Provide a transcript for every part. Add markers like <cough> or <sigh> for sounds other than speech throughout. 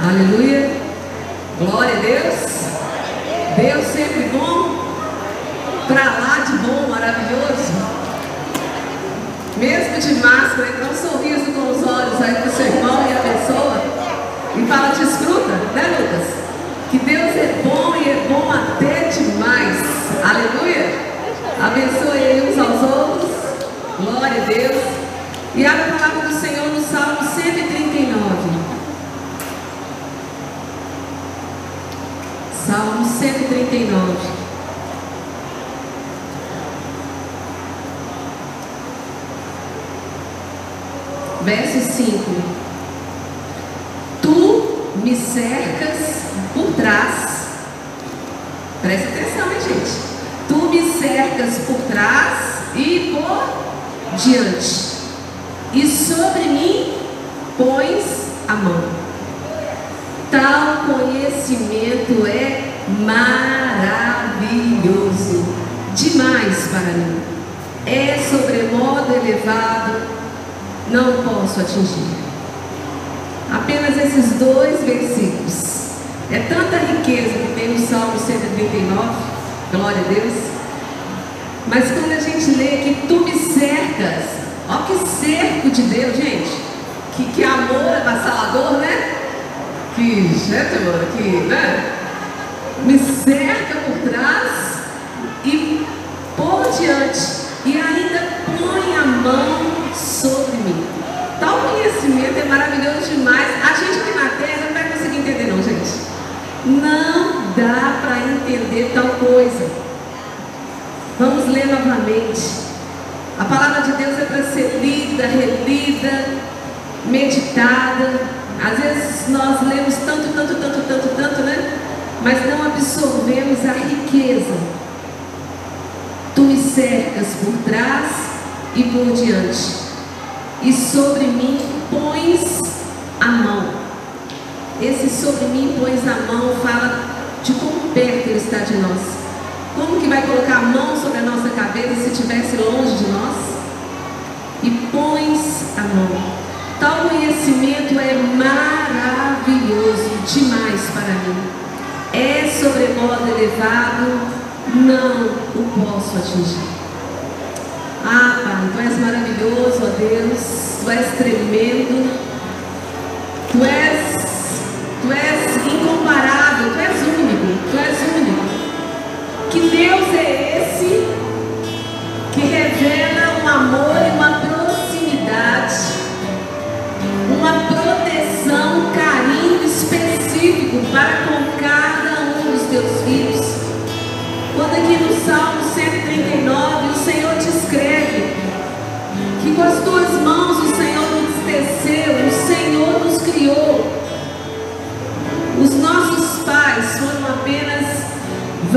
Aleluia. Glória a Deus. Deus sempre bom. Pra lá de bom, maravilhoso. Mesmo de máscara, dá um sorriso com os olhos aí pro seu irmão e a pessoa. E fala, desfruta, né, Lucas? Que Deus é bom e é bom até demais. Aleluia. Abençoe uns aos outros. Glória a Deus. E a palavra do Senhor no Salmo 139. Salmo 139. Verso 5. Tu me cercas por trás. Presta atenção, hein, gente? Tu me cercas por trás e por diante. E sobre mim pões a mão. Tal conhecimento é maravilhoso, demais para mim. É sobremodo elevado, não posso atingir. Apenas esses dois versículos. É tanta riqueza que tem no Salmo 139, glória a Deus. Mas quando a gente lê que tu me cercas, ó que cerco de Deus, gente. Que, que amor avassalador, né? Que, amor, que, né? Me cerca por trás e por diante. E ainda põe a mão sobre mim. Tal conhecimento é maravilhoso demais. A gente aqui na terra não vai conseguir entender, não, gente. Não dá para entender tal coisa. Vamos ler novamente. A palavra de Deus é para ser lida, relida, meditada. Às vezes nós lemos tanto, tanto, tanto, tanto, tanto, né? Mas não absorvemos a riqueza. Tu me cercas por trás e por diante, e sobre mim pões a mão. Esse sobre mim pões a mão fala de como perto Ele está de nós. Como que vai colocar a mão sobre a nossa cabeça se estivesse longe de nós? E pões a mão. Tal conhecimento é maravilhoso demais para mim. É sobremodo elevado, não o posso atingir. Ah, Pai, Tu és maravilhoso, ó Deus, Tu és tremendo, Tu és, Tu és incomparável, Tu és único, Tu és único. Que Deus é esse que revela um amor e uma proximidade, uma proteção, um carinho específico para com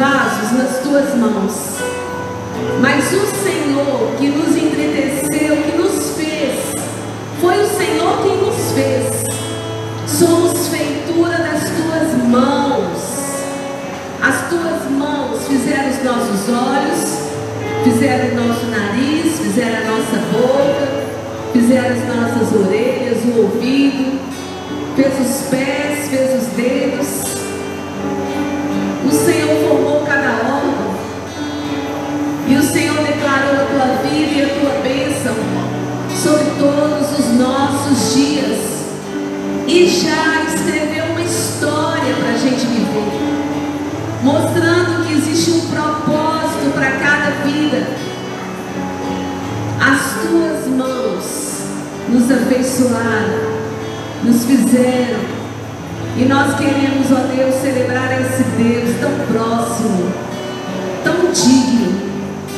vasos nas tuas mãos. Mas o Senhor que nos entreteceu, que nos fez, foi o Senhor quem nos fez. Somos feitura das tuas mãos. As tuas mãos fizeram os nossos olhos, fizeram o nosso nariz, fizeram a nossa boca, fizeram as nossas orelhas, o ouvido, fez os pés, fez os dedos. Já escreveu uma história para a gente viver. Mostrando que existe um propósito para cada vida. As tuas mãos nos afeiçoaram, nos fizeram e nós queremos, ó Deus, celebrar esse Deus tão próximo, tão digno,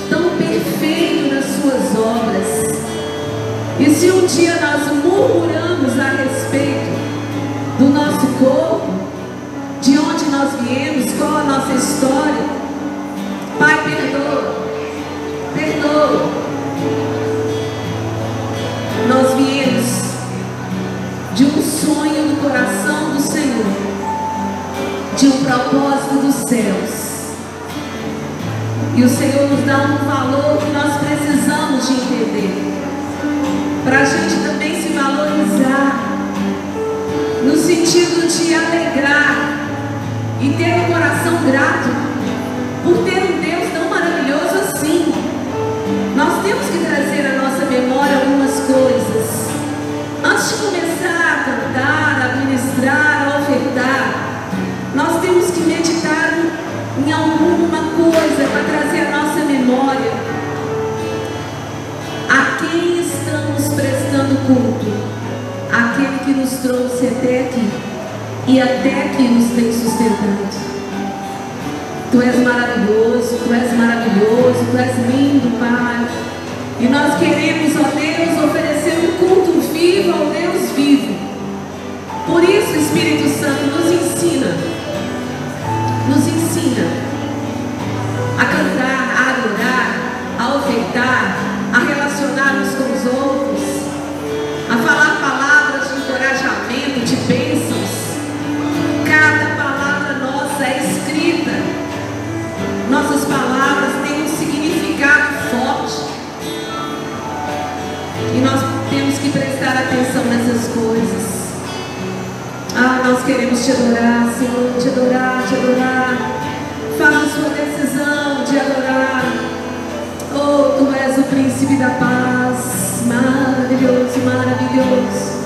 tão perfeito nas suas obras. E se um dia nós murmuramos dá um valor que nós precisamos de entender. Para a gente também se valorizar, no sentido de alegrar e ter um coração grato nos trouxe até aqui e até aqui nos tem sustentado. Tu és maravilhoso, Tu és maravilhoso, Tu és lindo, Pai. E nós queremos, ó Deus, oferecer um culto vivo ao Deus vivo. Por isso, Espírito Santo, nos coisas. Ah, nós queremos te adorar, Senhor, te adorar, te adorar. Faça sua decisão de adorar. Oh, tu és o príncipe da paz. Maravilhoso, maravilhoso.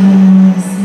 Ah.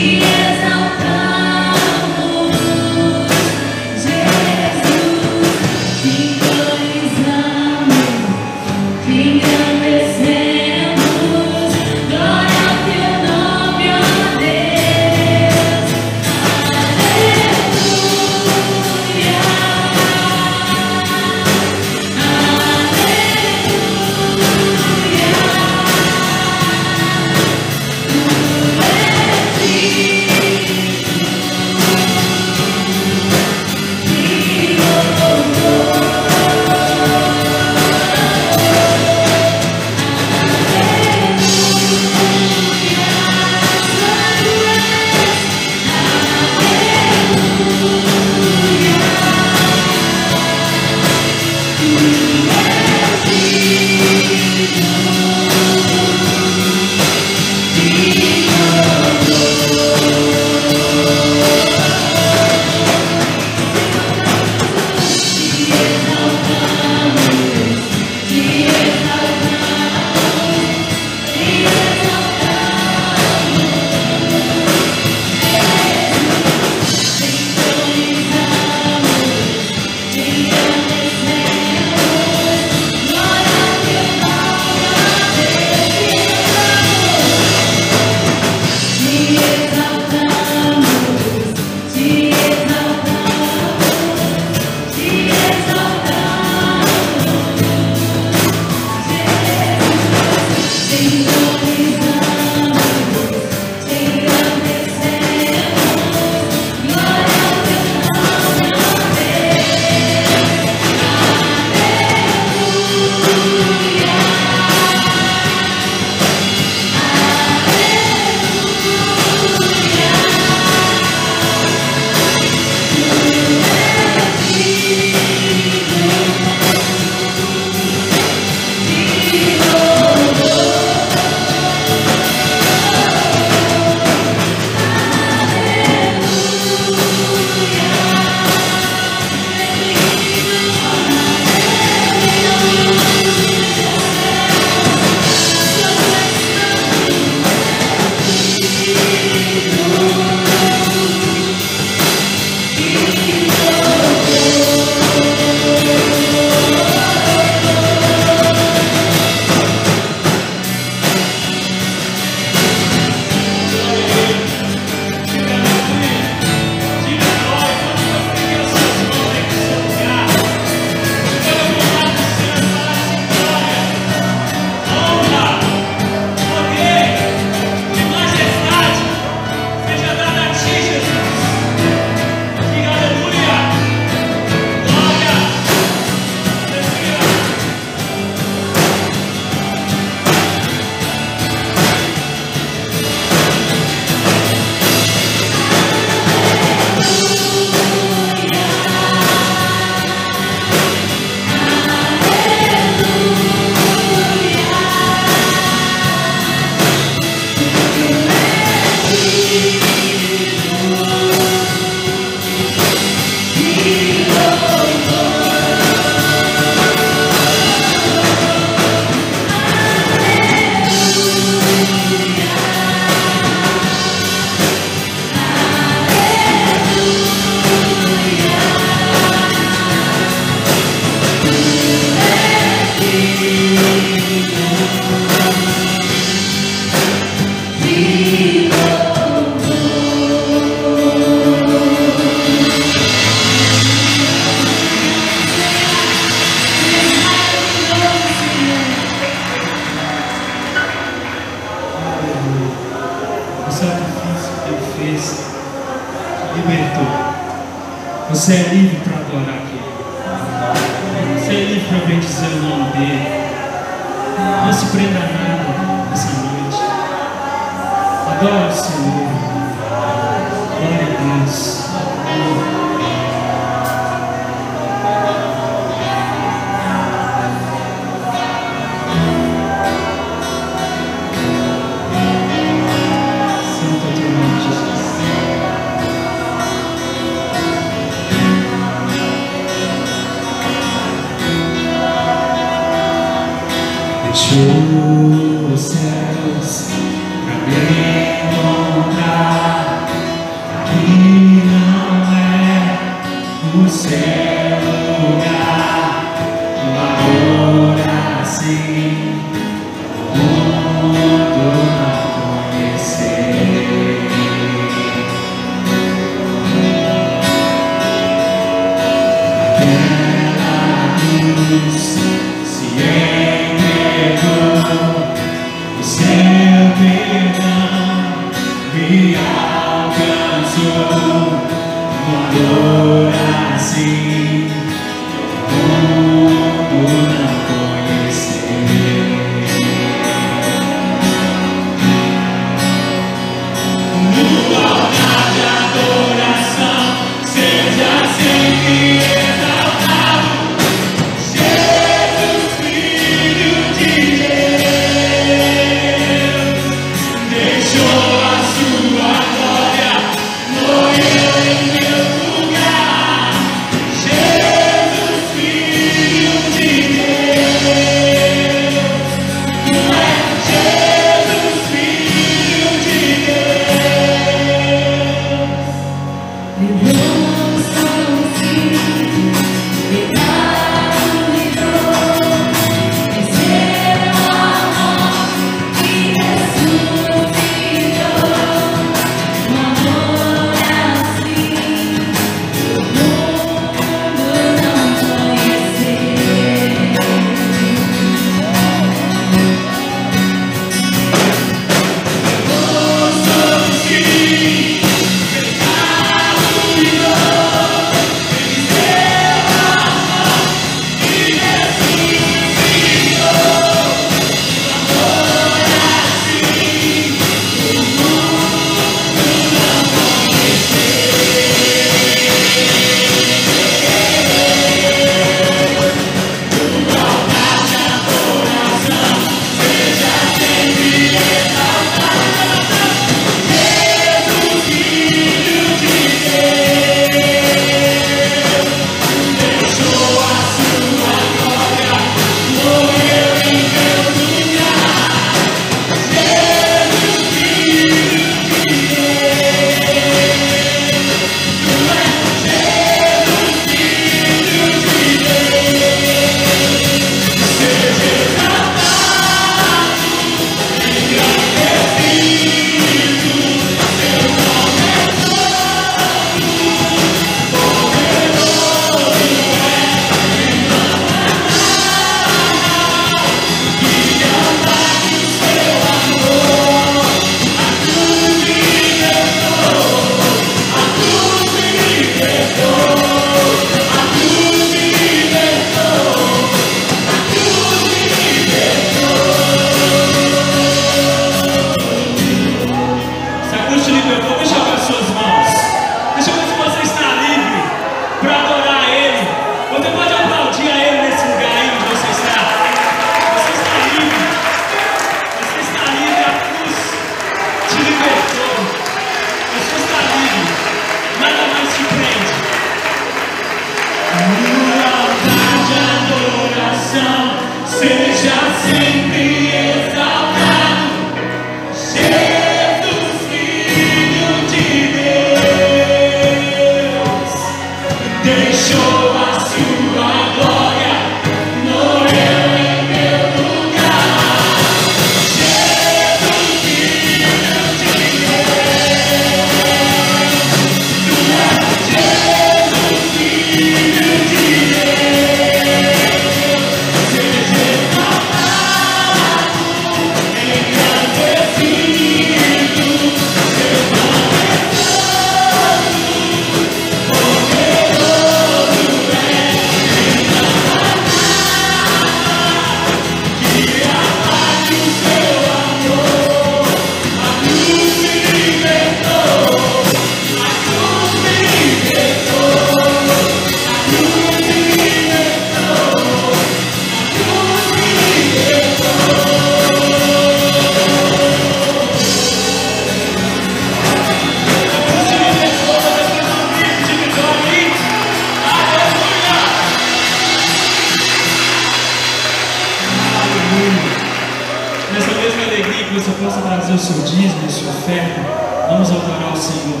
Vamos adorar o Senhor.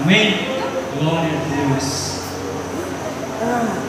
Amém? Glória a Deus. Ah.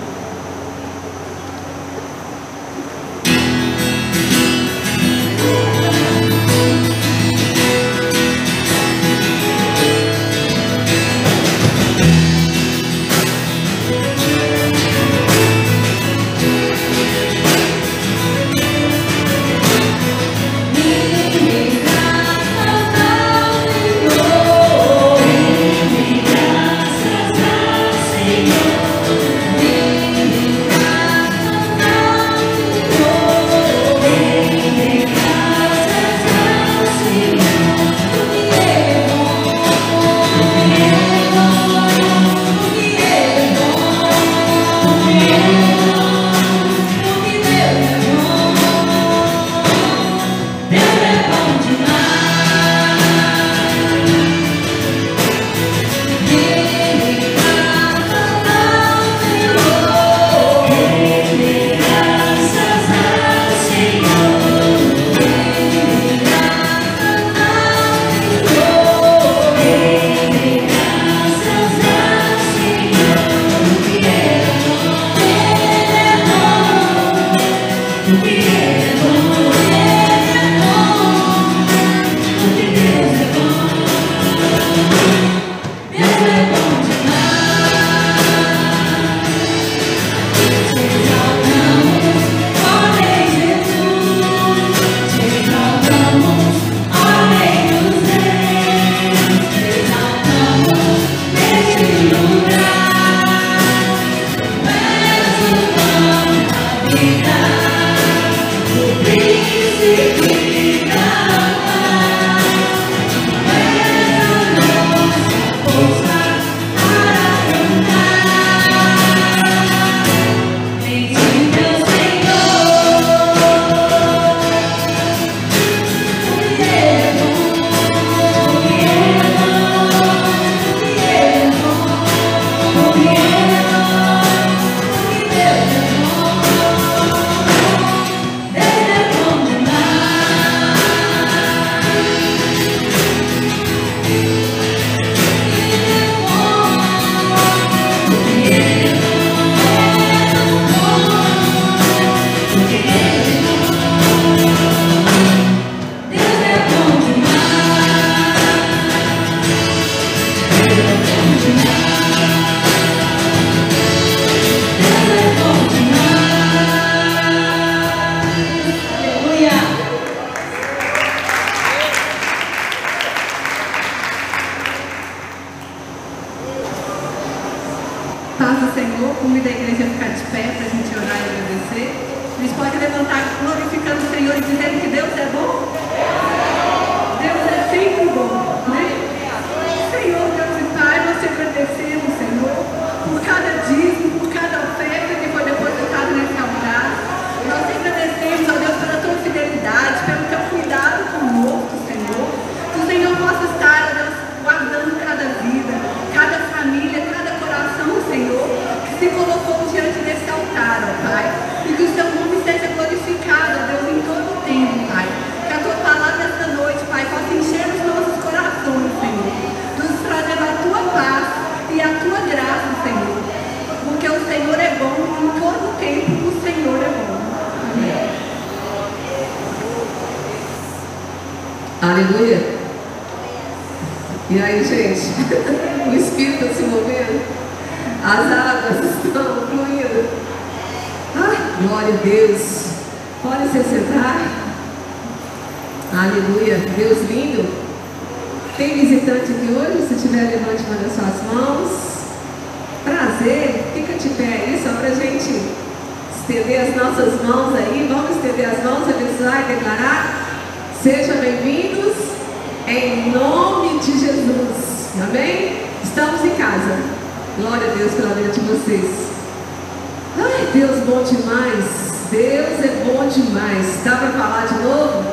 Deus é bom demais. Dá para falar de novo?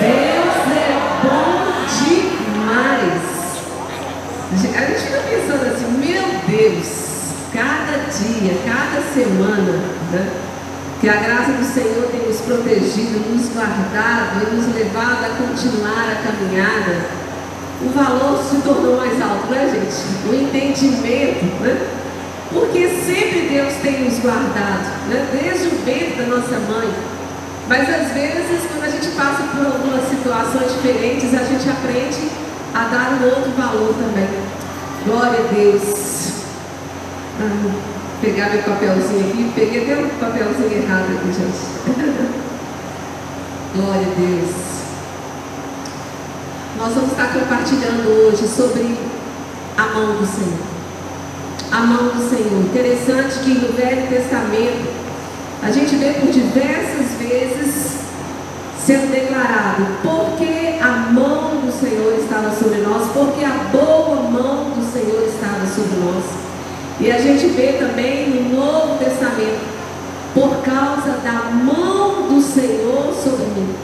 Deus é bom demais. A gente fica pensando assim, meu Deus, cada dia, cada semana, né? Que a graça do Senhor tem nos protegido, nos guardado e nos levado a continuar a caminhada. O valor se tornou mais alto, né, gente? O entendimento, né? Porque sempre Deus tem nos guardado, né? desde o ventre da nossa mãe. Mas às vezes, quando a gente passa por algumas situações diferentes, a gente aprende a dar um outro valor também. Glória a Deus. Ah, pegar meu papelzinho aqui, peguei até um papelzinho errado aqui, gente. <laughs> Glória a Deus. Nós vamos estar compartilhando hoje sobre a mão do Senhor. A mão do Senhor. Interessante que no Velho Testamento a gente vê por diversas vezes sendo declarado, porque a mão do Senhor estava sobre nós, porque a boa mão do Senhor estava sobre nós. E a gente vê também no Novo Testamento, por causa da mão do Senhor sobre mim,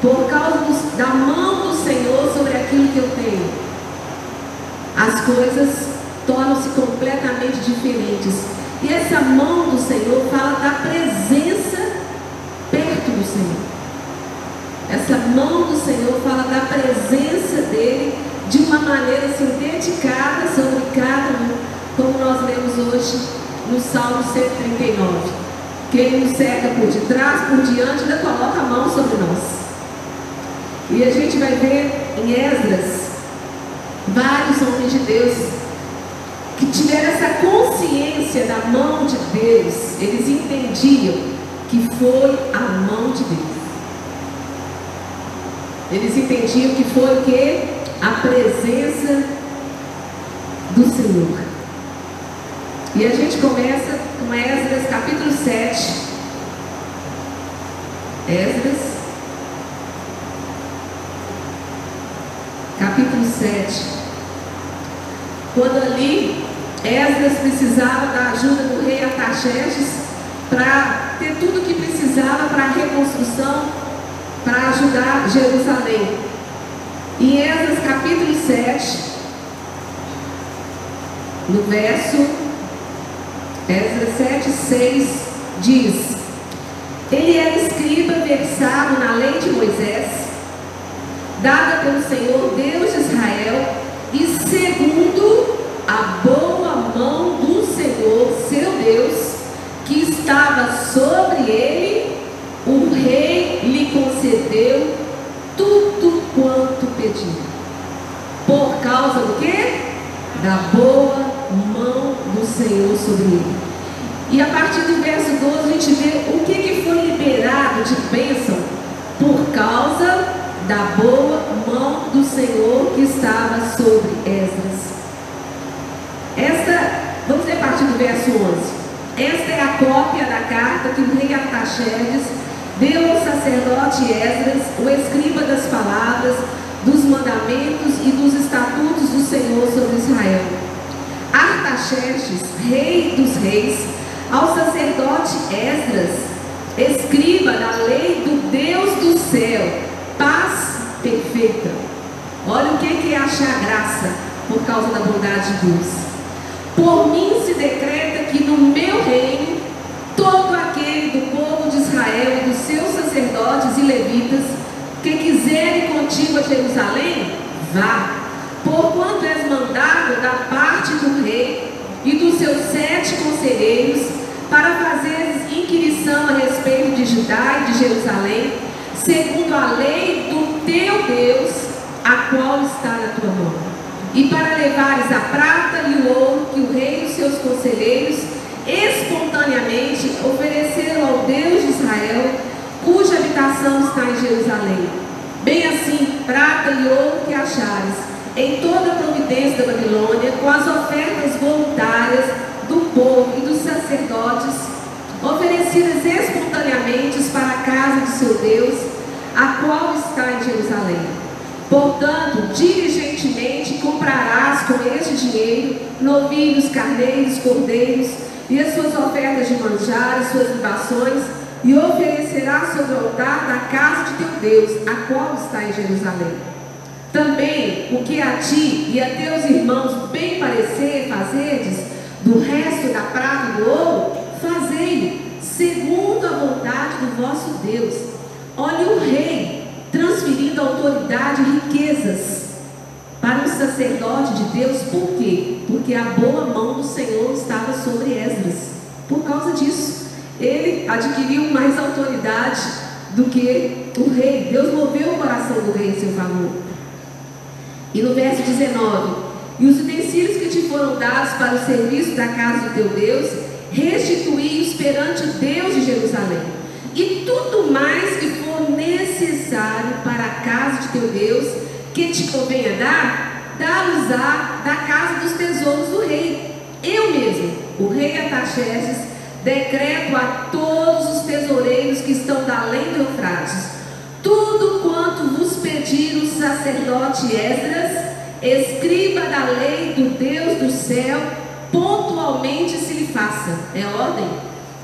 por causa do, da mão do Senhor sobre aquilo que eu tenho, as coisas tornam-se completamente diferentes. E essa mão do Senhor fala da presença perto do Senhor. Essa mão do Senhor fala da presença dele de uma maneira assim dedicada sobre cada um, como nós lemos hoje no Salmo 139. Que ele nos cerca por detrás, por diante, ainda coloca a mão sobre nós. E a gente vai ver em Esdras vários homens de Deus que tiveram essa consciência da mão de Deus, eles entendiam que foi a mão de Deus. Eles entendiam que foi o que? A presença do Senhor. E a gente começa com Esdras capítulo 7. Esdras, capítulo 7. Quando ali Esdras precisava da ajuda do rei Artaxerxes para ter tudo o que precisava para a reconstrução para ajudar Jerusalém. Em Esdras capítulo 7, no verso Esdras 7, 6, diz: Ele era escriba versado na lei de Moisés, dada pelo Senhor Deus de Israel, e segundo a boa mão do Senhor, seu Deus, que estava sobre ele, o rei lhe concedeu tudo quanto pediu. Por causa do quê? Da boa mão do Senhor sobre ele. E a partir do verso 12 a gente vê o que, que foi liberado de bênção por causa da boa mão do Senhor que estava sobre Esdras. Esta, vamos ler a partir do verso 11. Esta é a cópia da carta que o rei Artaxerxes deu ao sacerdote Esdras, o escriba das palavras, dos mandamentos e dos estatutos do Senhor sobre Israel. Artaxerxes, rei dos reis, ao sacerdote Esdras, escriba da lei do Deus do céu, paz perfeita. Olha o que é achar graça por causa da bondade de Deus. Por mim se decreta que no meu reino todo aquele do povo de Israel e dos seus sacerdotes e levitas que quiserem contigo a Jerusalém, vá, porquanto és mandado da parte do rei e dos seus sete conselheiros para fazeres inquirição a respeito de Judá e de Jerusalém, segundo a lei do teu Deus, a qual está na tua mão. E para levares a prata e o ouro que o rei e os seus conselheiros espontaneamente ofereceram ao Deus de Israel, cuja habitação está em Jerusalém. Bem assim, prata e ouro que achares, em toda a providência da Babilônia, com as ofertas voluntárias do povo e dos sacerdotes, oferecidas espontaneamente para a casa de seu Deus, a qual está em Jerusalém. Portanto, diligentemente comprarás com este dinheiro novilhos, carneiros, cordeiros, e as suas ofertas de manjar, as suas libações, e oferecerás sobre o altar da casa de teu Deus, a qual está em Jerusalém. Também o que a ti e a teus irmãos bem parecer fazerdes, do resto da prata e do ouro, fazei segundo a vontade do vosso Deus. Olhe o rei transferindo autoridade e riquezas para o sacerdote de Deus, por quê? Porque a boa mão do Senhor estava sobre Esdras. Por causa disso, ele adquiriu mais autoridade do que o rei. Deus moveu o coração do rei em seu favor. E no verso 19: E os utensílios que te foram dados para o serviço da casa do teu Deus, restituí-os perante o Deus de Jerusalém. E tudo mais que for necessário para a casa de teu Deus, que te convenha dar, dá-los-á da casa dos tesouros do rei. Eu mesmo, o rei Ataxerxes, decreto a todos os tesoureiros que estão da além do Eufrates, tudo quanto vos pedir o sacerdote Esdras, escriba da lei do Deus do céu, pontualmente se lhe faça. É ordem?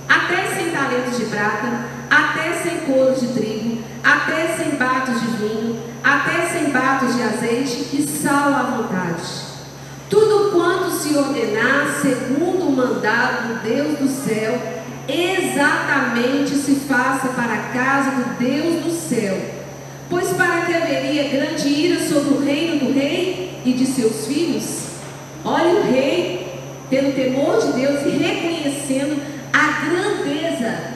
Até cem talentos de prata, até cem coros de trigo, até cem batos de vinho, até cem batos de azeite e sal à vontade. Tudo quanto se ordenar segundo o mandado do Deus do céu, exatamente se faça para a casa do Deus do céu. Pois para que haveria grande ira sobre o reino do rei e de seus filhos? Olha o rei, tendo temor de Deus e reconhecendo a grandeza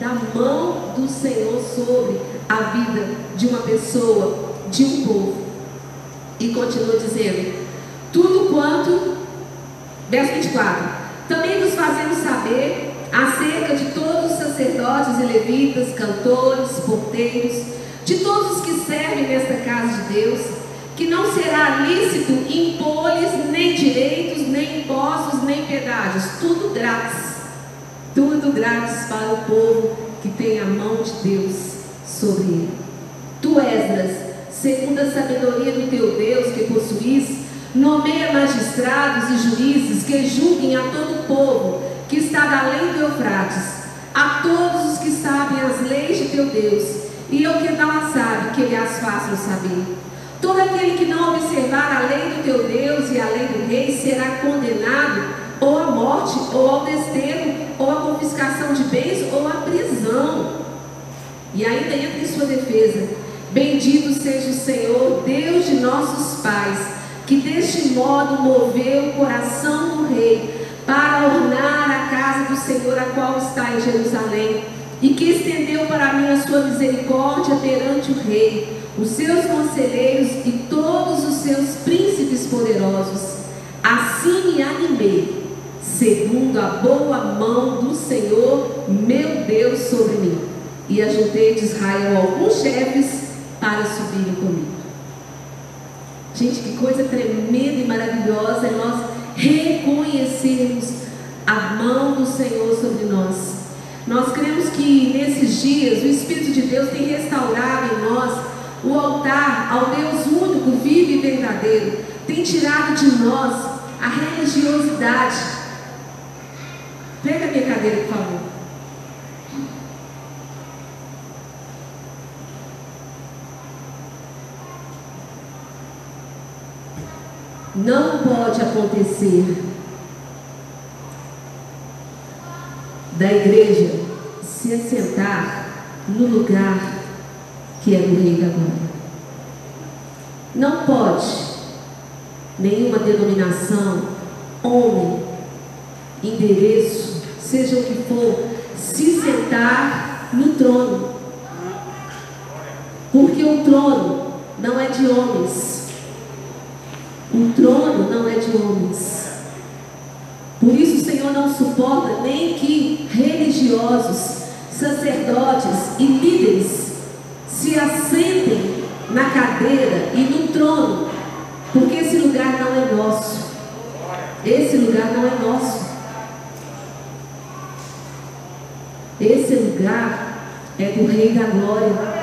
da mão do Senhor sobre a vida de uma pessoa, de um povo. E continua dizendo: tudo quanto, verso 24, também nos fazemos saber acerca de todos os sacerdotes e levitas, cantores, porteiros, de todos os que servem nesta casa de Deus, que não será lícito impor-lhes nem direitos, nem impostos, nem pedágios, tudo grátis, tudo grátis para o povo que tem a mão de Deus sobre ele. Tu, Esdras, segundo a sabedoria do teu Deus que possuís, Nomeia magistrados e juízes que julguem a todo o povo que está além do Eufrates, a todos os que sabem as leis de teu Deus, e o que não sabe, que lhe as façam saber. Todo aquele que não observar a lei do teu Deus e a lei do rei será condenado ou à morte, ou ao desterro, ou à confiscação de bens, ou à prisão. E ainda entra em sua defesa: Bendito seja o Senhor, Deus de nossos pais que deste modo moveu o coração do rei para ornar a casa do Senhor, a qual está em Jerusalém, e que estendeu para mim a sua misericórdia perante o rei, os seus conselheiros e todos os seus príncipes poderosos. Assim me animei, segundo a boa mão do Senhor, meu Deus, sobre mim. E ajuntei de Israel alguns chefes para subirem comigo. Gente, que coisa tremenda e maravilhosa é nós reconhecermos a mão do Senhor sobre nós. Nós cremos que nesses dias o Espírito de Deus tem restaurado em nós o altar ao Deus único, vivo e verdadeiro. Tem tirado de nós a religiosidade. Pega a minha cadeira, por favor. Não pode acontecer da igreja se assentar no lugar que é do Rei da Glória. Não pode nenhuma denominação, homem, endereço, seja o que for, se sentar no trono. Porque o trono não é de homens, o trono não é de homens. Por isso o Senhor não suporta nem que religiosos, sacerdotes e líderes se assentem na cadeira e no trono, porque esse lugar não é nosso. Esse lugar não é nosso. Esse lugar é do Rei da Glória.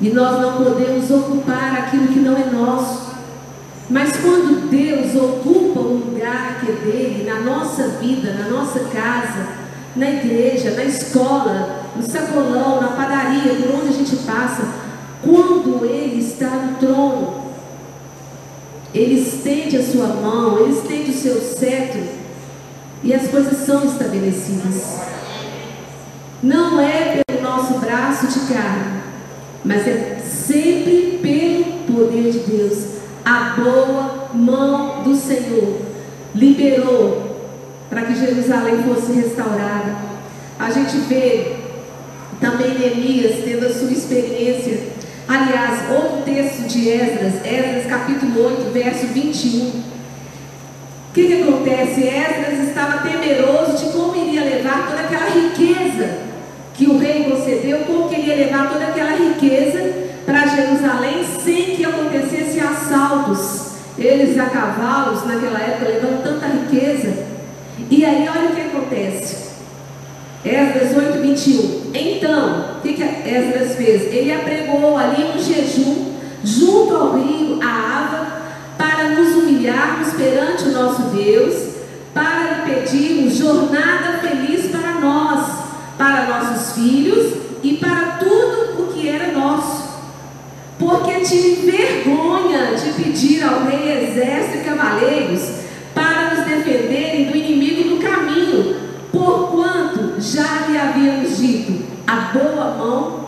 E nós não podemos ocupar aquilo que não é nosso. Mas quando Deus ocupa o lugar que é dele, na nossa vida, na nossa casa, na igreja, na escola, no sacolão, na padaria, por onde a gente passa, quando Ele está no trono, Ele estende a sua mão, Ele estende o seu cetro, E as coisas são estabelecidas. Não é pelo nosso braço de carne, mas é sempre pelo poder de Deus. A boa mão do Senhor liberou para que Jerusalém fosse restaurada. A gente vê também Neemias tendo a sua experiência. Aliás, outro texto de Esdras, Esdras capítulo 8, verso 21. O que, que acontece? Esdras estava temeroso de como iria levar toda aquela riqueza que o rei concedeu, como queria levar toda aquela riqueza para Jerusalém sem que acontecesse assaltos. Eles a cavalos, naquela época, levando tanta riqueza. E aí, olha o que acontece. Esdras 8, 21. Então, o que, que Esdras fez? Ele apregou ali um jejum junto ao rio, a Ava, para nos humilharmos perante o nosso Deus, para lhe pedirmos jornada feliz para nós para nossos filhos e para tudo o que era nosso. Porque tive vergonha de pedir ao rei exército e cavaleiros para nos defenderem do inimigo no caminho, porquanto já lhe havíamos dito: a boa mão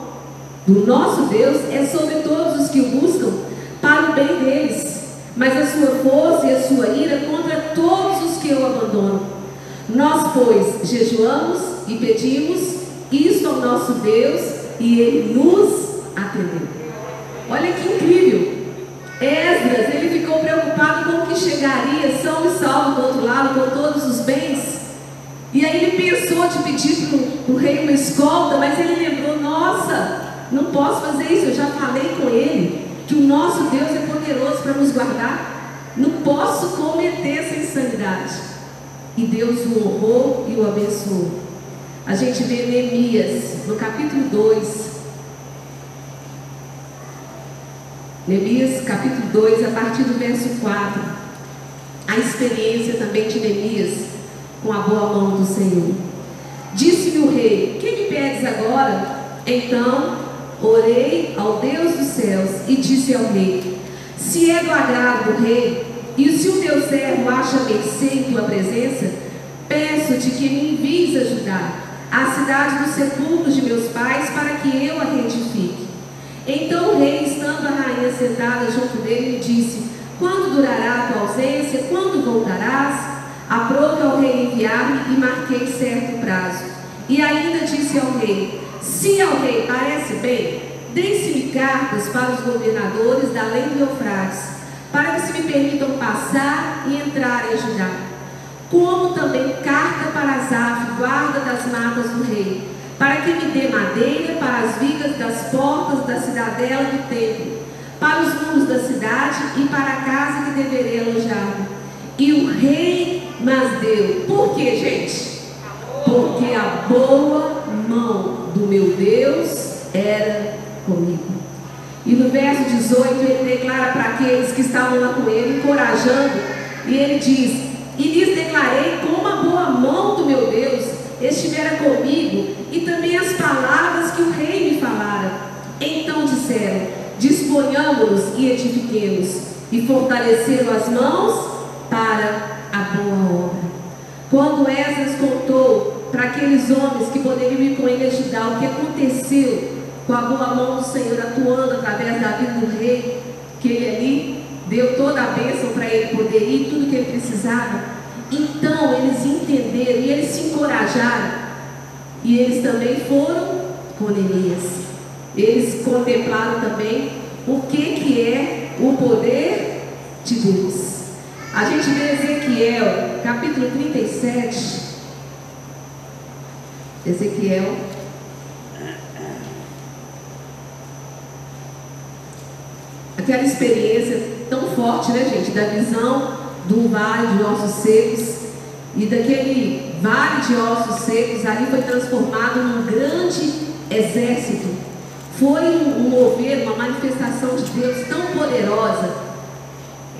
do nosso Deus é sobre todos os que o buscam para o bem deles, mas a sua força e a sua ira contra todos os que o abandonam. Pois, jejuamos e pedimos isto ao nosso Deus e ele nos atendeu. Olha que incrível. Esdras, ele ficou preocupado com o que chegaria são e salvo do outro lado, com todos os bens. E aí ele pensou de pedir para o rei uma escolta, mas ele lembrou: nossa, não posso fazer isso, eu já falei com ele que o nosso Deus é poderoso para nos guardar. Não posso cometer. E Deus o honrou e o abençoou. A gente vê Neemias no capítulo 2. Neemias capítulo 2, a partir do verso 4. A experiência também de Neemias com a boa mão do Senhor. Disse-me o rei: Que me pedes agora? Então orei ao Deus dos céus e disse ao rei: Se é do agrado do rei, e se o teu servo acha mercê em tua presença, peço-te que me envies ajudar a cidade dos sepulcros de meus pais, para que eu a reedifique. Então o rei, estando a rainha sentada junto dele, disse: Quando durará a tua ausência? Quando voltarás? Aprouve ao rei enviar-me e marquei certo prazo. E ainda disse ao rei: Se ao rei parece bem, deem-se-me cartas para os governadores da além do Eufrates para que se me permitam passar e entrar em Judá. Como também carta para Asaf, guarda das matas do rei, para que me dê madeira para as vigas das portas da cidadela do templo, para os muros da cidade e para a casa que deverei alojar. E o rei mas deu. Por quê, gente? Porque a boa mão do meu Deus era comigo. E no verso 18 ele declara para aqueles que estavam lá com ele, encorajando, e ele diz: E lhes declarei como a boa mão do meu Deus estivera comigo, e também as palavras que o rei me falara. Então disseram: Disponhamos-nos e edifiquemos, e fortaleceram as mãos para a boa obra. Quando Esdras contou para aqueles homens que poderiam ir com ele ajudar o que aconteceu com a boa mão do Senhor atuando através da vida do rei, que ele ali deu toda a bênção para ele poder ir, tudo que ele precisava. Então eles entenderam e eles se encorajaram. E eles também foram com Neemias. Eles contemplaram também o que, que é o poder de Deus. A gente vê Ezequiel, capítulo 37. Ezequiel aquela experiência tão forte, né, gente, da visão do vale de ossos secos e daquele vale de ossos secos ali foi transformado num grande exército. Foi um mover, uma manifestação de Deus tão poderosa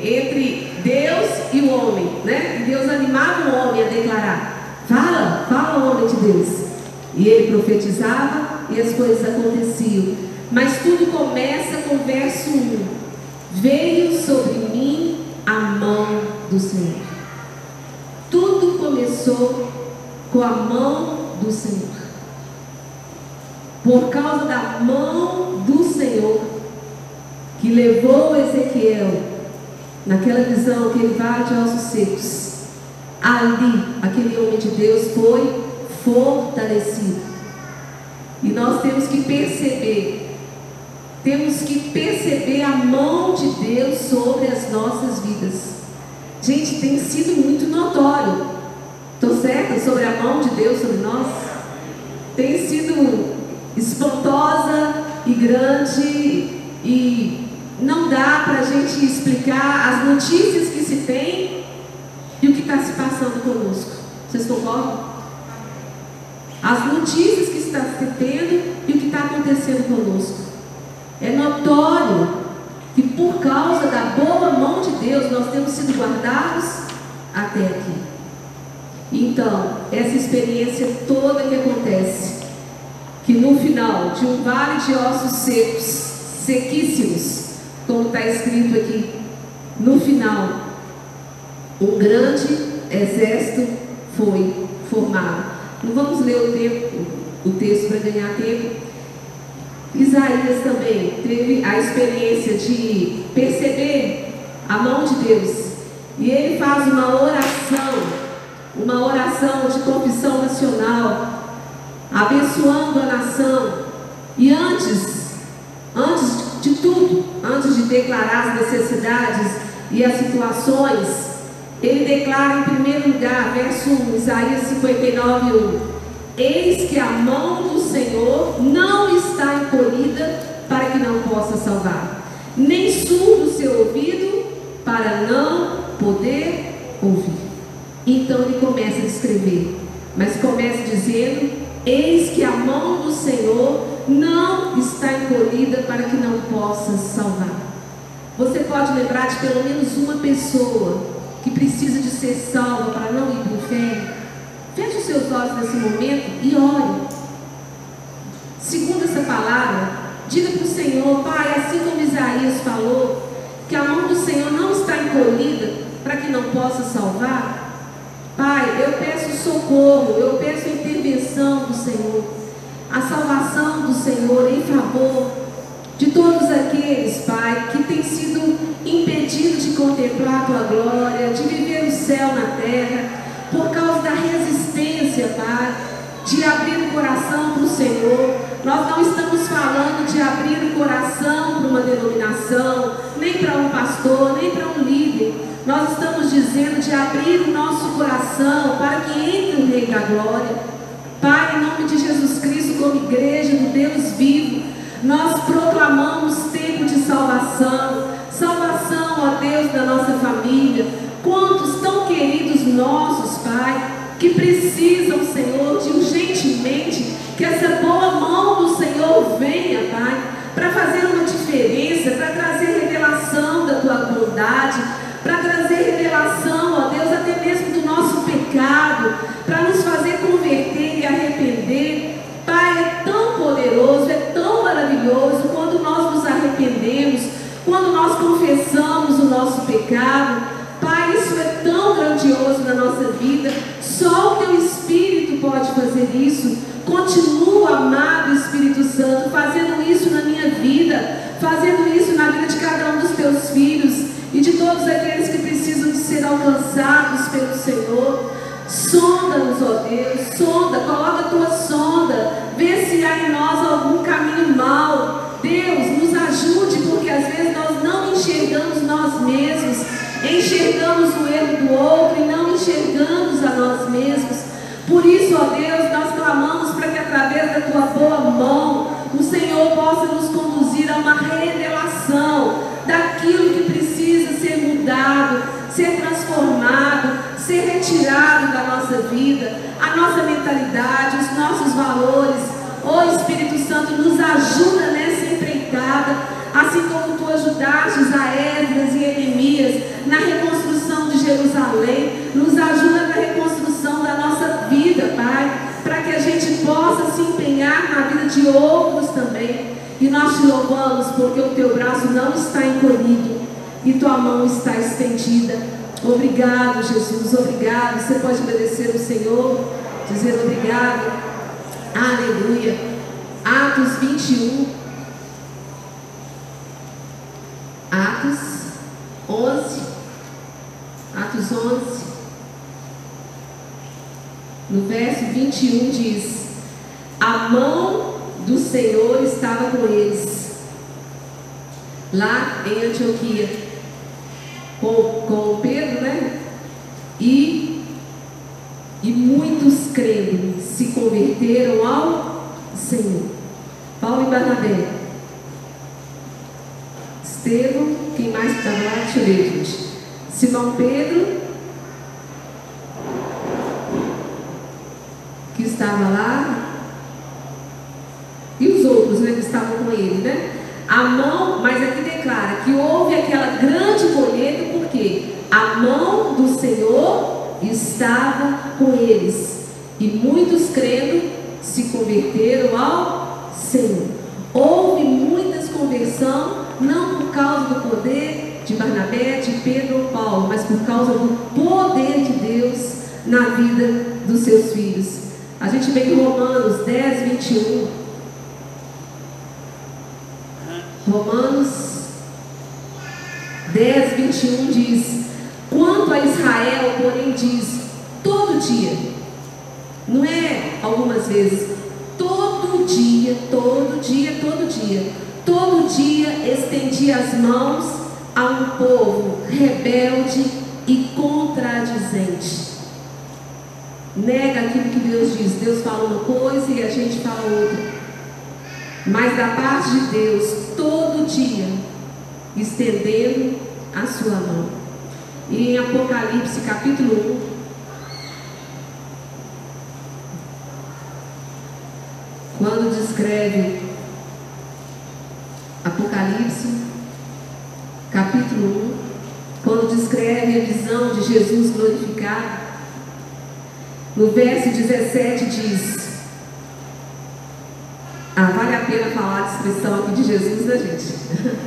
entre Deus e o homem, né? E Deus animava o homem a declarar: Fala, fala, homem de Deus. E ele profetizava e as coisas aconteciam. Mas tudo começa com o verso 1. Veio sobre mim a mão do Senhor. Tudo começou com a mão do Senhor. Por causa da mão do Senhor, que levou Ezequiel naquela visão, aquele vale de ossos secos, ali, aquele homem de Deus foi fortalecido. E nós temos que perceber, temos que perceber a mão de Deus sobre as nossas vidas. Gente, tem sido muito notório. Estou certa sobre a mão de Deus sobre nós? Tem sido espantosa e grande e não dá para a gente explicar as notícias que se tem e o que está se passando conosco. Vocês concordam? As notícias que está se tendo e o que está acontecendo conosco. É notório que por causa da boa mão de Deus nós temos sido guardados até aqui. Então, essa experiência toda que acontece, que no final de um vale de ossos secos, sequíssimos, como está escrito aqui, no final, um grande exército foi formado. Não vamos ler o, tempo, o texto para ganhar tempo, Isaías também teve a experiência de perceber a mão de Deus. E ele faz uma oração, uma oração de confissão nacional, abençoando a nação. E antes, antes de tudo, antes de declarar as necessidades e as situações, ele declara em primeiro lugar, verso 1, Isaías 59, 1. Eis que a mão do Senhor não está encolhida para que não possa salvar, nem surdo o seu ouvido para não poder ouvir. Então ele começa a escrever, mas começa dizendo: Eis que a mão do Senhor não está encolhida para que não possa salvar. Você pode lembrar de pelo menos uma pessoa que precisa de ser salva para não ir para o inferno? Feche os seus olhos nesse momento e ore. Segundo essa palavra, diga para o Senhor, Pai, assim como Isaías falou, que a mão do Senhor não está encolhida para que não possa salvar. Pai, eu peço socorro, eu peço intervenção do Senhor, a salvação do Senhor em favor de todos aqueles, Pai, que têm sido impedidos de contemplar a tua glória, de viver o céu na terra por causa da resistência, Pai, de abrir o coração para o Senhor. Nós não estamos falando de abrir o coração para uma denominação, nem para um pastor, nem para um líder. Nós estamos dizendo de abrir o nosso coração para que entre o Rei da Glória. Pai, em nome de Jesus Cristo, como igreja do Deus vivo, nós proclamamos tempo de salvação. Salvação, ó Deus, da nossa família. Quantos tão queridos nossos Pai, que precisam, Senhor, de urgentemente que essa boa mão do Senhor venha, ver, gente. Simão Pedro, que estava lá, e os outros né, que estavam com ele, né? A mão, mas aqui declara que houve aquela grande colheita, porque a mão do Senhor estava com eles. E muitos crendo se converteram ao Senhor. Houve muitas conversão, por causa do poder de Deus na vida dos seus filhos. A gente vê em Romanos 10, 21. Romanos 10, 21 diz: Quanto a Israel, porém, diz: todo dia, não é algumas vezes, todo dia, todo dia, todo dia, todo dia estendia as mãos um povo rebelde e contradizente. Nega aquilo que Deus diz. Deus fala uma coisa e a gente fala outra mas da parte de Deus todo dia, estendendo a sua mão. E em Apocalipse capítulo 1, quando descreve Apocalipse capítulo 1, quando descreve a visão de Jesus glorificado, no verso 17 diz: ah, vale a pena falar a descrição aqui de Jesus, né, gente?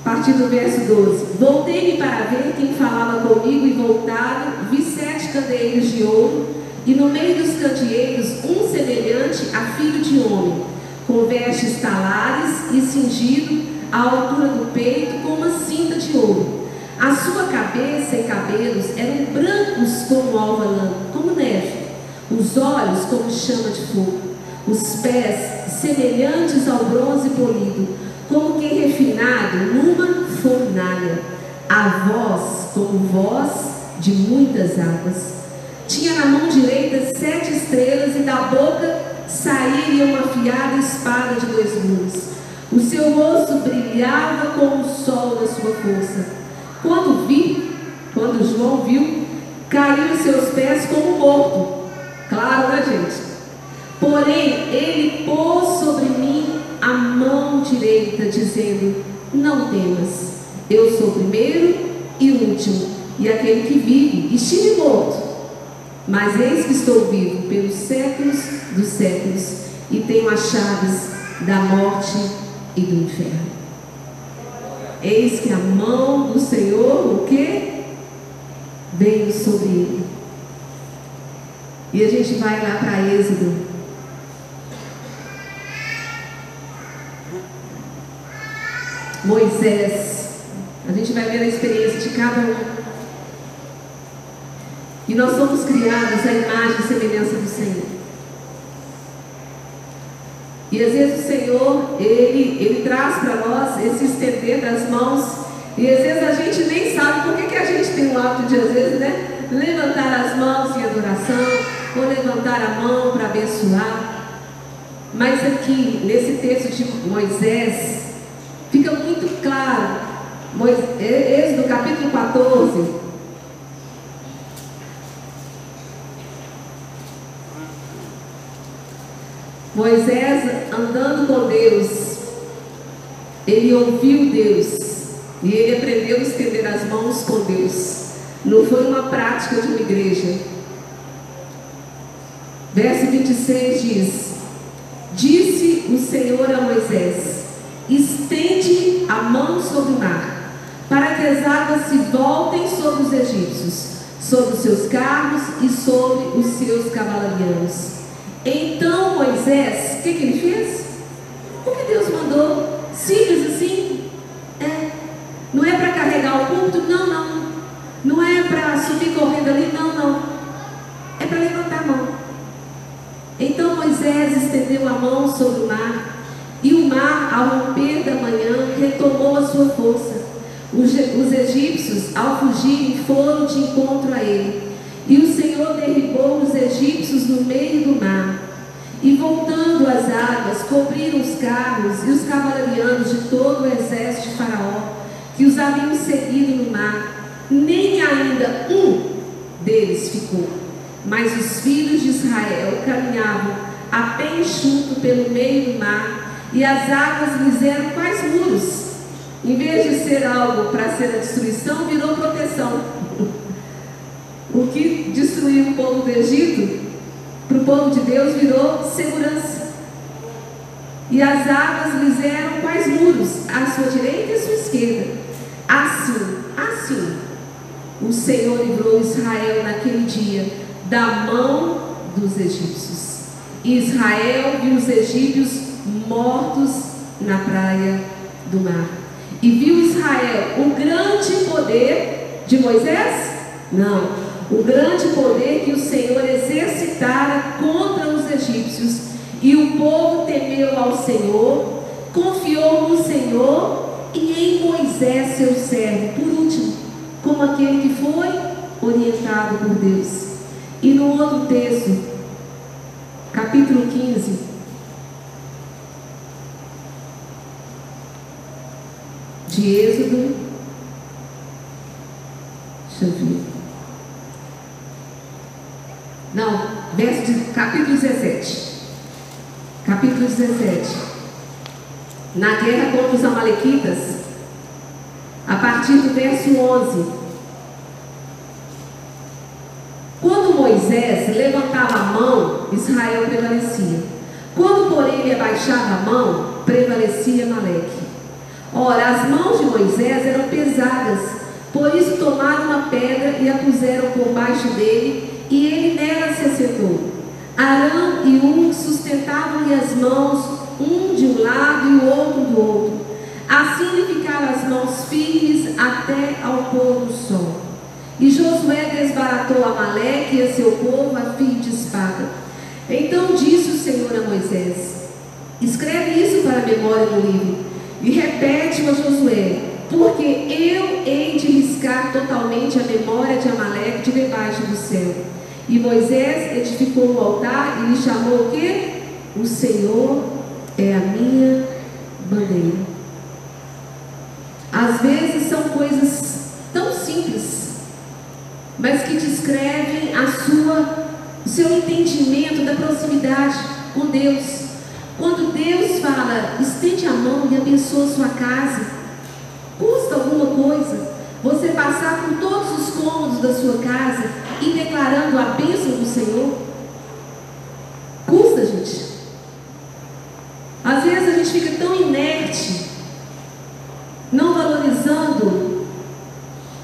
A <laughs> partir do verso 12: Voltei-me para ver quem falava comigo, e voltado, vi sete candeeiros de ouro, e no meio dos candeeiros um semelhante a filho de homem, com vestes talares e cingido à altura do peito com uma cinta de ouro. A sua cabeça e cabelos eram brancos como alva lã, como neve, os olhos como chama de fogo os pés semelhantes ao bronze polido, como que refinado numa fornalha, a voz como voz de muitas águas. Tinha na mão direita sete estrelas e da boca saía uma afiada espada de dois gumes. O seu rosto brilhava como o sol da sua força. Quando vi, quando João viu, caiu em seus pés como morto. Claro, né, gente? Porém, ele pôs sobre mim a mão direita, dizendo: Não temas, eu sou o primeiro e o último, e aquele que vive. Estive morto, mas eis que estou vivo pelos séculos dos séculos, e tenho as chaves da morte e do inferno. Eis que a mão do Senhor, o que? Veio sobre ele. E a gente vai lá para Êxodo Moisés. A gente vai ver a experiência de cada um. E nós somos criados à imagem e semelhança do Senhor. E às vezes o Senhor, Ele, ele traz para nós esse estender das mãos. E às vezes a gente nem sabe por que, que a gente tem o hábito de, às vezes, né? Levantar as mãos em adoração, ou levantar a mão para abençoar. Mas aqui, nesse texto de Moisés, fica muito claro. Êxodo capítulo 14. Moisés andando com Deus, ele ouviu Deus e ele aprendeu a estender as mãos com Deus. Não foi uma prática de uma igreja. Verso 26 diz: Disse o Senhor a Moisés: estende a mão sobre o mar, para que as águas se voltem sobre os egípcios, sobre os seus carros e sobre os seus cavalarianos. Então Moisés, o que, que ele fez? O que Deus mandou? Simples assim? É. Não é para carregar o culto? Não, não. Não é para subir correndo ali? Não, não. É para levantar a mão. Então Moisés estendeu a mão sobre o mar, e o mar, ao romper da manhã, retomou a sua força. Os, os egípcios, ao fugirem, foram de encontro a ele. E o Senhor derribou os egípcios no meio do mar. E voltando as águas, cobriram os carros e os cavalarianos de todo o exército de Faraó, que os haviam seguido no mar. Nem ainda um deles ficou. Mas os filhos de Israel caminhavam a pé enxuto pelo meio do mar, e as águas lhes eram quais muros. Em vez de ser algo para ser a destruição, virou proteção. <laughs> O que destruiu o povo do Egito, para o povo de Deus, virou segurança. E as águas lhes eram quais muros? À sua direita e à sua esquerda. Assim, assim, o Senhor livrou Israel naquele dia da mão dos egípcios. Israel viu os egípcios mortos na praia do mar. E viu Israel o grande poder de Moisés? Não. O grande poder que o Senhor exercitara contra os egípcios. E o povo temeu ao Senhor, confiou no Senhor e em Moisés, seu servo, por último, como aquele que foi orientado por Deus. E no outro texto, capítulo 15, de Êxodo, deixa eu ver. Não, verso de, capítulo 17. Capítulo 17. Na guerra contra os Amalequitas, a partir do verso 11. Quando Moisés levantava a mão, Israel prevalecia. Quando, porém, ele abaixava a mão, prevalecia Maleque. Ora, as mãos de Moisés eram pesadas, por isso tomaram uma pedra e a puseram por baixo dele, e ele nela se assentou. Arão e Um sustentavam-lhe as mãos, um de um lado e o outro do outro. Assim lhe ficaram as mãos firmes até ao pôr do sol. E Josué desbaratou Amaleque e seu povo a fio de espada. Então disse o Senhor a Moisés: Escreve isso para a memória no livro, e repete-o a Josué, porque eu hei de riscar totalmente a memória de Amaleque de debaixo do céu. E Moisés edificou o altar e lhe chamou o quê? O Senhor é a minha bandeira. Às vezes são coisas tão simples mas que descrevem a sua, o seu entendimento da proximidade com Deus. Quando Deus fala, estende a mão e abençoa a sua casa, custa alguma coisa você passar por todos os cômodos da sua casa e declarando a bênção do Senhor? Custa, gente. Às vezes a gente fica tão inerte, não valorizando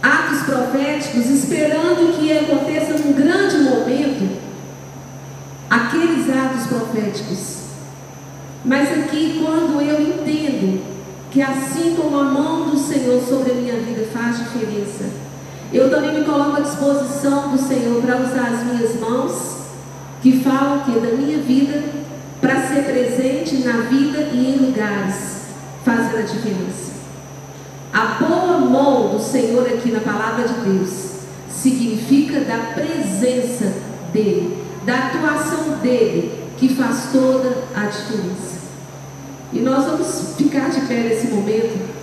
atos proféticos, esperando que aconteça num grande momento aqueles atos proféticos. Mas aqui, quando eu entendo que assim como a mão do Senhor sobre a minha vida faz diferença, eu também me coloco à disposição do Senhor para usar as minhas mãos, que falam que da minha vida, para ser presente na vida e em lugares, fazendo a diferença. A boa mão do Senhor aqui na palavra de Deus significa da presença dele, da atuação dele, que faz toda a diferença. E nós vamos ficar de pé nesse momento.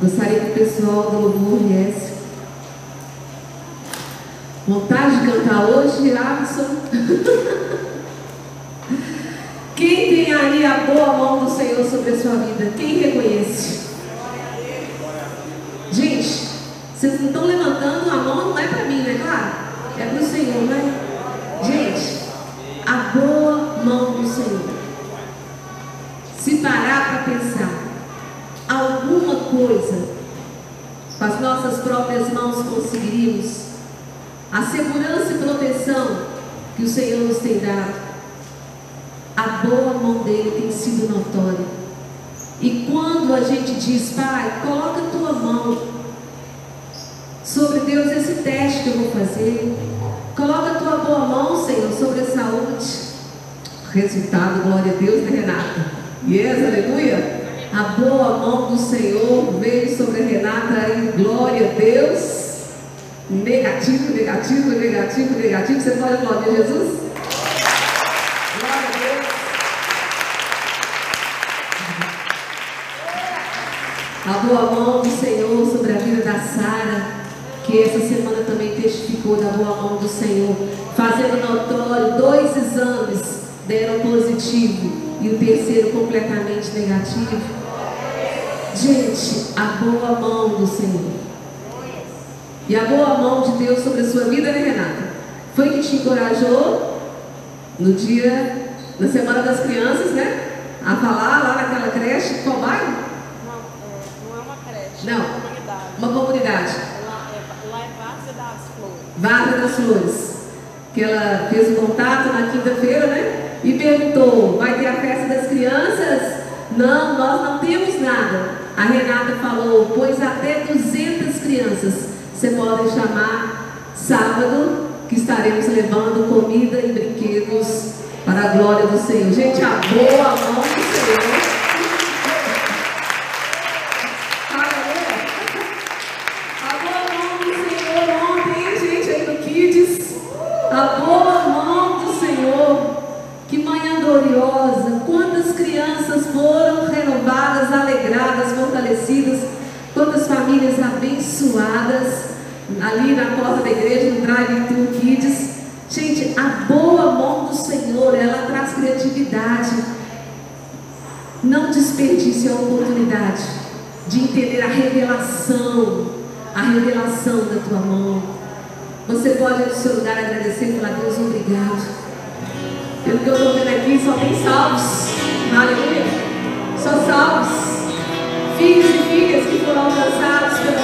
Gostaria que o pessoal do louvor viesse. Vontade de cantar hoje, Alisson? <laughs> Quem tem aí a boa mão do Senhor sobre a sua vida? Quem reconhece? Gente, vocês não estão levantando a mão, não é para mim, né? Claro, é para o Senhor, né? Gente, a boa mão do Senhor. Se parar para pensar, coisa com as nossas próprias mãos conseguiríamos, a segurança e proteção que o Senhor nos tem dado, a boa mão dele tem sido notória. E quando a gente diz, Pai, coloca a tua mão sobre Deus esse teste que eu vou fazer, coloca a tua boa mão, Senhor, sobre a saúde. Resultado, glória a Deus, né, Renata? Yes, aleluia. A boa mão do Senhor veio sobre a Renata e glória a Deus. Negativo, negativo, negativo, negativo. Você pode aplaudir Jesus? Glória a Deus. A boa mão do Senhor sobre a vida da Sara, que essa semana também testificou da boa mão do Senhor, fazendo notório dois exames deram positivo e o terceiro completamente negativo. Gente, a boa mão do Senhor. E a boa mão de Deus sobre a sua vida, né, Renata? Foi que te encorajou no dia, na Semana das Crianças, né? A falar lá naquela creche, qual bairro? Não, é, não é uma creche, Não. é uma comunidade. Uma comunidade. Lá é, lá é Várzea das Flores. Varda das Flores. Que ela fez o contato na quinta-feira, né? E perguntou: vai ter a festa das crianças? Não, nós não temos nada. A Renata falou: pois até 200 crianças você pode chamar sábado, que estaremos levando comida e brinquedos para a glória do Senhor. Gente, a boa mão do Senhor. Abençoadas ali na porta da igreja, no Drive-Thru Kids. Gente, a boa mão do Senhor, ela traz criatividade. Não desperdice a oportunidade de entender a revelação, a revelação da tua mão. Você pode no seu lugar agradecer e Deus, obrigado. Pelo que eu estou vendo aqui, só tem salvos. Aleluia. Só salvos. Filhos e filhas que foram alcançados pela